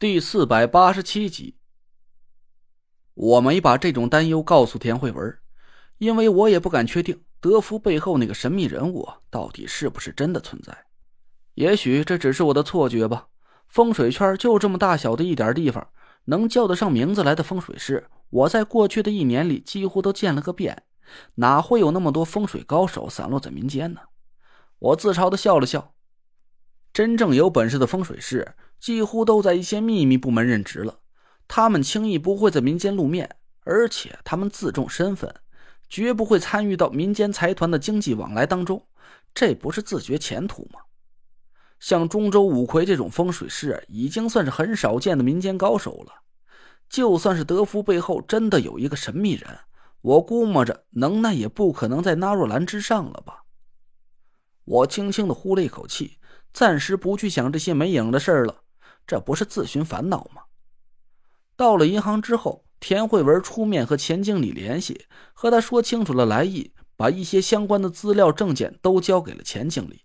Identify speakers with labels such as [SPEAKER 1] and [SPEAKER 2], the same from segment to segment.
[SPEAKER 1] 第四百八十七集，我没把这种担忧告诉田慧文，因为我也不敢确定德福背后那个神秘人物到底是不是真的存在。也许这只是我的错觉吧。风水圈就这么大小的一点地方，能叫得上名字来的风水师，我在过去的一年里几乎都见了个遍，哪会有那么多风水高手散落在民间呢？我自嘲的笑了笑。真正有本事的风水师。几乎都在一些秘密部门任职了，他们轻易不会在民间露面，而且他们自重身份，绝不会参与到民间财团的经济往来当中，这不是自绝前途吗？像中州五魁这种风水师，已经算是很少见的民间高手了。就算是德福背后真的有一个神秘人，我估摸着能耐也不可能在纳若兰之上了吧？我轻轻的呼了一口气，暂时不去想这些没影的事儿了。这不是自寻烦恼吗？到了银行之后，田慧文出面和钱经理联系，和他说清楚了来意，把一些相关的资料证件都交给了钱经理。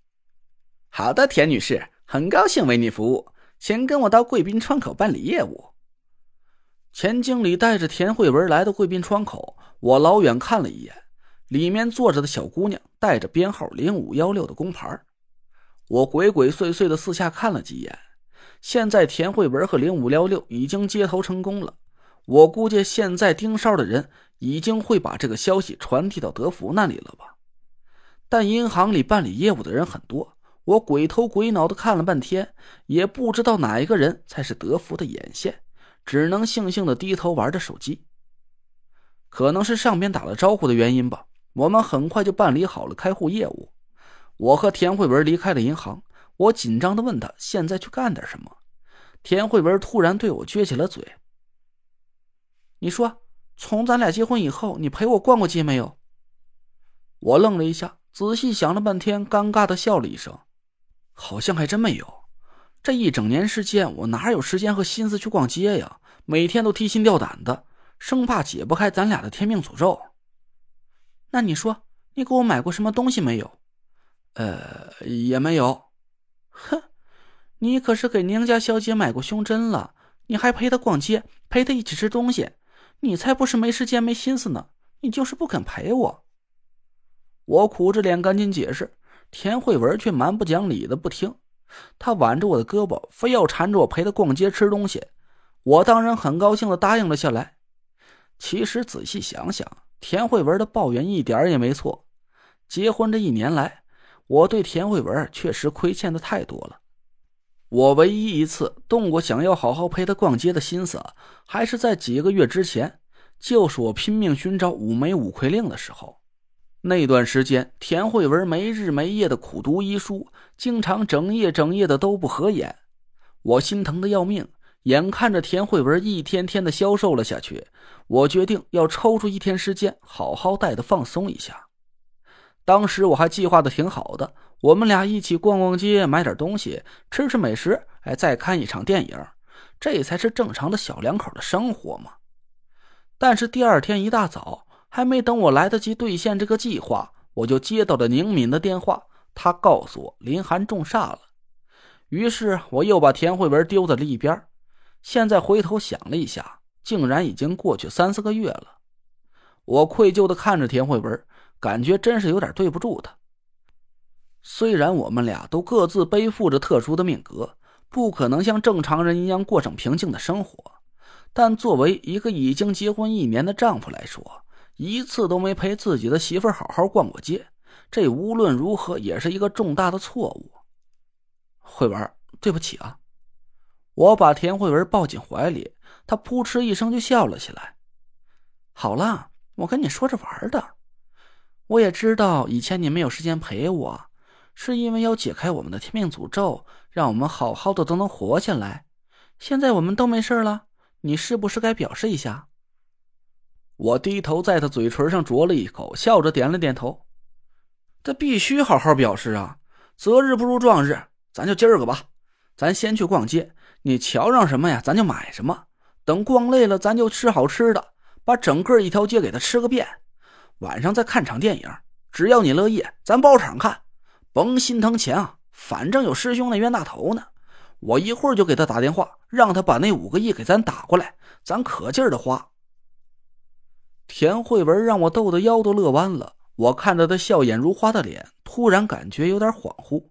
[SPEAKER 1] 好的，田女士，很高兴为你服务，请跟我到贵宾窗口办理业务。钱经理带着田慧文来到贵宾窗口，我老远看了一眼，里面坐着的小姑娘带着编号零五幺六的工牌，我鬼鬼祟祟的四下看了几眼。现在田慧文和零五幺六已经接头成功了，我估计现在盯梢的人已经会把这个消息传递到德福那里了吧？但银行里办理业务的人很多，我鬼头鬼脑的看了半天，也不知道哪一个人才是德福的眼线，只能悻悻的低头玩着手机。可能是上边打了招呼的原因吧，我们很快就办理好了开户业务。我和田慧文离开了银行。我紧张的问他：“现在去干点什么？”田慧文突然对我撅起了嘴：“你说，从咱俩结婚以后，你陪我逛过街没有？”我愣了一下，仔细想了半天，尴尬的笑了一声：“好像还真没有。这一整年时间，我哪有时间和心思去逛街呀？每天都提心吊胆的，生怕解不开咱俩的天命诅咒。那你说，你给我买过什么东西没有？呃，也没有。”哼，你可是给宁家小姐买过胸针了，你还陪她逛街，陪她一起吃东西，你才不是没时间没心思呢，你就是不肯陪我。我苦着脸赶紧解释，田慧文却蛮不讲理的不听，他挽着我的胳膊，非要缠着我陪他逛街吃东西。我当然很高兴的答应了下来。其实仔细想想，田慧文的抱怨一点也没错，结婚这一年来。我对田慧文确实亏欠的太多了。我唯一一次动过想要好好陪她逛街的心思，还是在几个月之前，就是我拼命寻找五枚五魁令的时候。那段时间，田慧文没日没夜的苦读医书，经常整夜整夜的都不合眼。我心疼的要命，眼看着田慧文一天天的消瘦了下去，我决定要抽出一天时间，好好带她放松一下。当时我还计划的挺好的，我们俩一起逛逛街，买点东西，吃吃美食，哎，再看一场电影，这才是正常的小两口的生活嘛。但是第二天一大早，还没等我来得及兑现这个计划，我就接到了宁敏的电话，他告诉我林寒中煞了。于是我又把田慧文丢在了一边。现在回头想了一下，竟然已经过去三四个月了。我愧疚的看着田慧文。感觉真是有点对不住他。虽然我们俩都各自背负着特殊的命格，不可能像正常人一样过上平静的生活，但作为一个已经结婚一年的丈夫来说，一次都没陪自己的媳妇好好逛过街，这无论如何也是一个重大的错误。慧文，对不起啊！我把田慧文抱进怀里，她扑哧一声就笑了起来。好了，我跟你说着玩的。我也知道以前你没有时间陪我，是因为要解开我们的天命诅咒，让我们好好的都能活下来。现在我们都没事了，你是不是该表示一下？我低头在他嘴唇上啄了一口，笑着点了点头。这必须好好表示啊！择日不如撞日，咱就今儿个吧。咱先去逛街，你瞧上什么呀，咱就买什么。等逛累了，咱就吃好吃的，把整个一条街给他吃个遍。晚上再看场电影，只要你乐意，咱包场看，甭心疼钱啊！反正有师兄那冤大头呢。我一会儿就给他打电话，让他把那五个亿给咱打过来，咱可劲儿的花。田慧文让我逗得腰都乐弯了，我看着他笑眼如花的脸，突然感觉有点恍惚。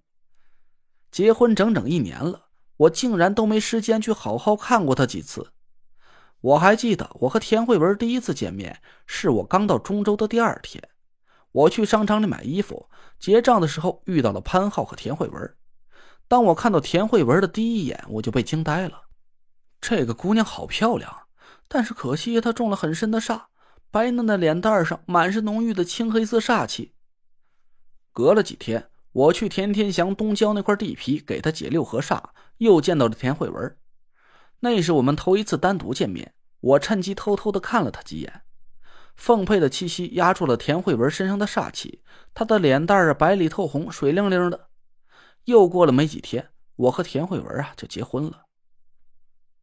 [SPEAKER 1] 结婚整整一年了，我竟然都没时间去好好看过他几次。我还记得我和田慧文第一次见面，是我刚到中州的第二天，我去商场里买衣服，结账的时候遇到了潘浩和田慧文。当我看到田慧文的第一眼，我就被惊呆了。这个姑娘好漂亮，但是可惜她中了很深的煞，白嫩的脸蛋上满是浓郁的青黑色煞气。隔了几天。我去田天祥东郊那块地皮给他解六合煞，又见到了田慧文。那是我们头一次单独见面，我趁机偷偷的看了他几眼。凤佩的气息压住了田慧文身上的煞气，她的脸蛋啊白里透红，水灵灵的。又过了没几天，我和田慧文啊就结婚了。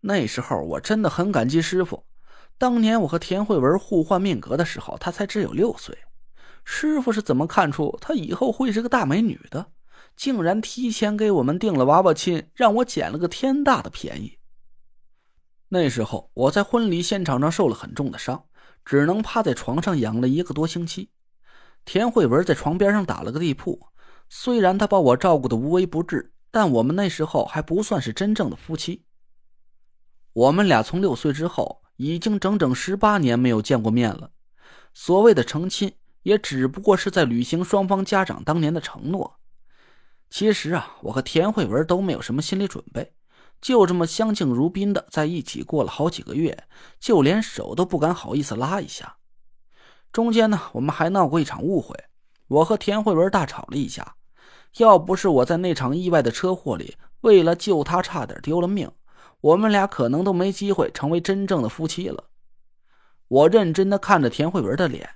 [SPEAKER 1] 那时候我真的很感激师傅，当年我和田慧文互换命格的时候，她才只有六岁。师傅是怎么看出她以后会是个大美女的？竟然提前给我们定了娃娃亲，让我捡了个天大的便宜。那时候我在婚礼现场上受了很重的伤，只能趴在床上养了一个多星期。田慧文在床边上打了个地铺，虽然她把我照顾的无微不至，但我们那时候还不算是真正的夫妻。我们俩从六岁之后，已经整整十八年没有见过面了。所谓的成亲。也只不过是在履行双方家长当年的承诺。其实啊，我和田慧文都没有什么心理准备，就这么相敬如宾的在一起过了好几个月，就连手都不敢好意思拉一下。中间呢，我们还闹过一场误会，我和田慧文大吵了一架。要不是我在那场意外的车祸里，为了救她差点丢了命，我们俩可能都没机会成为真正的夫妻了。我认真的看着田慧文的脸。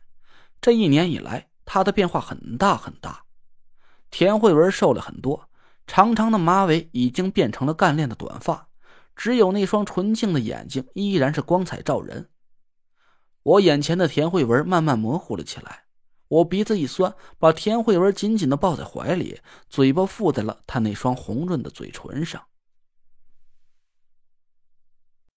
[SPEAKER 1] 这一年以来，她的变化很大很大。田慧文瘦了很多，长长的马尾已经变成了干练的短发，只有那双纯净的眼睛依然是光彩照人。我眼前的田慧文慢慢模糊了起来，我鼻子一酸，把田慧文紧紧的抱在怀里，嘴巴附在了她那双红润的嘴唇上。